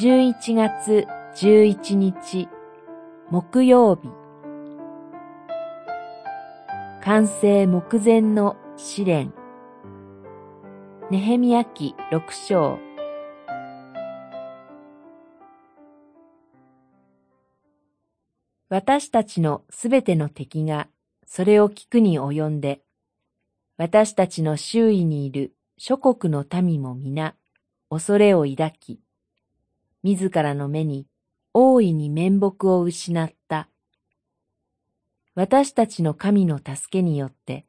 11月11日木曜日。完成目前の試練。ネヘミヤ記六章。私たちのすべての敵がそれを聞くに及んで、私たちの周囲にいる諸国の民も皆恐れを抱き、自らの目に大いに面目を失った。私たちの神の助けによって、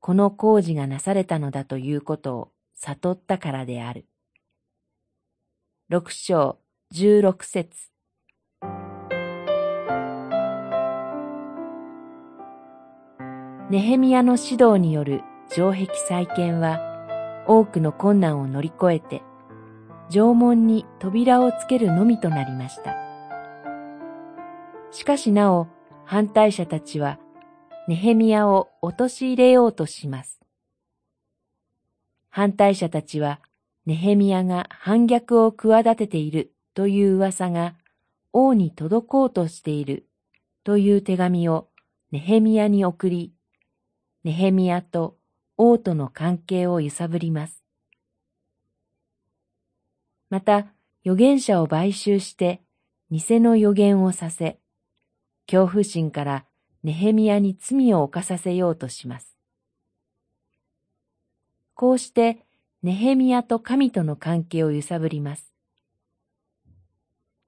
この工事がなされたのだということを悟ったからである。六章十六節ネヘミヤの指導による城壁再建は多くの困難を乗り越えて城門に扉をつけるのみとなりました。しかしなお反対者たちはネヘミヤを陥れようとします。反対者たちは、ネヘミヤが反逆を企てているという噂が王に届こうとしているという手紙をネヘミヤに送り、ネヘミヤと王との関係を揺さぶります。また、預言者を買収して、偽の預言をさせ、恐怖心からネヘミヤに罪を犯させようとします。こうしてネヘミヤと神との関係を揺さぶります。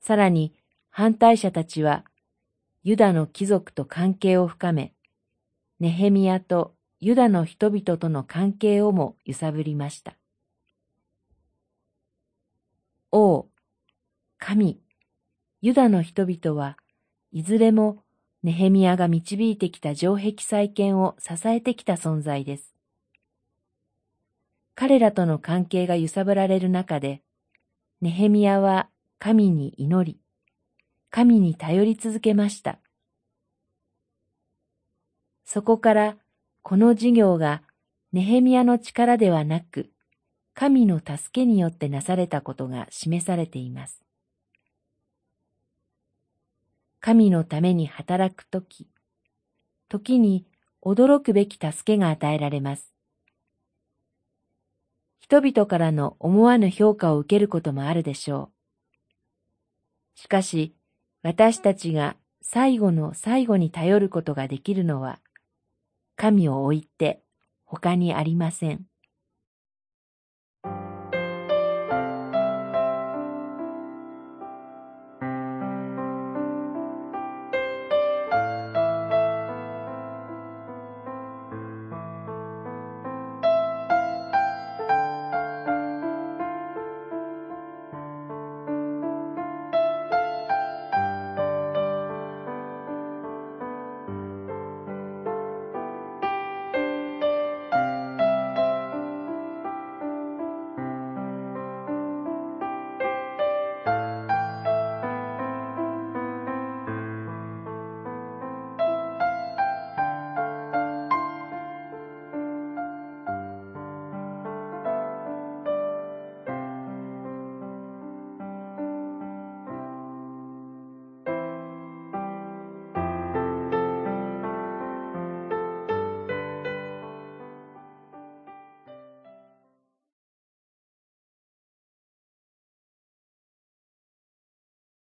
さらに反対者たちはユダの貴族と関係を深め、ネヘミヤとユダの人々との関係をも揺さぶりました。王、神、ユダの人々はいずれもネヘミヤが導いてきた城壁再建を支えてきた存在です。彼らとの関係が揺さぶられる中で、ネヘミヤは神に祈り、神に頼り続けました。そこからこの事業がネヘミヤの力ではなく、神の助けによってなされたことが示されています。神のために働くとき、時に驚くべき助けが与えられます。人々からの思わぬ評価を受けることもあるでしょう。しかし、私たちが最後の最後に頼ることができるのは、神を置いて他にありません。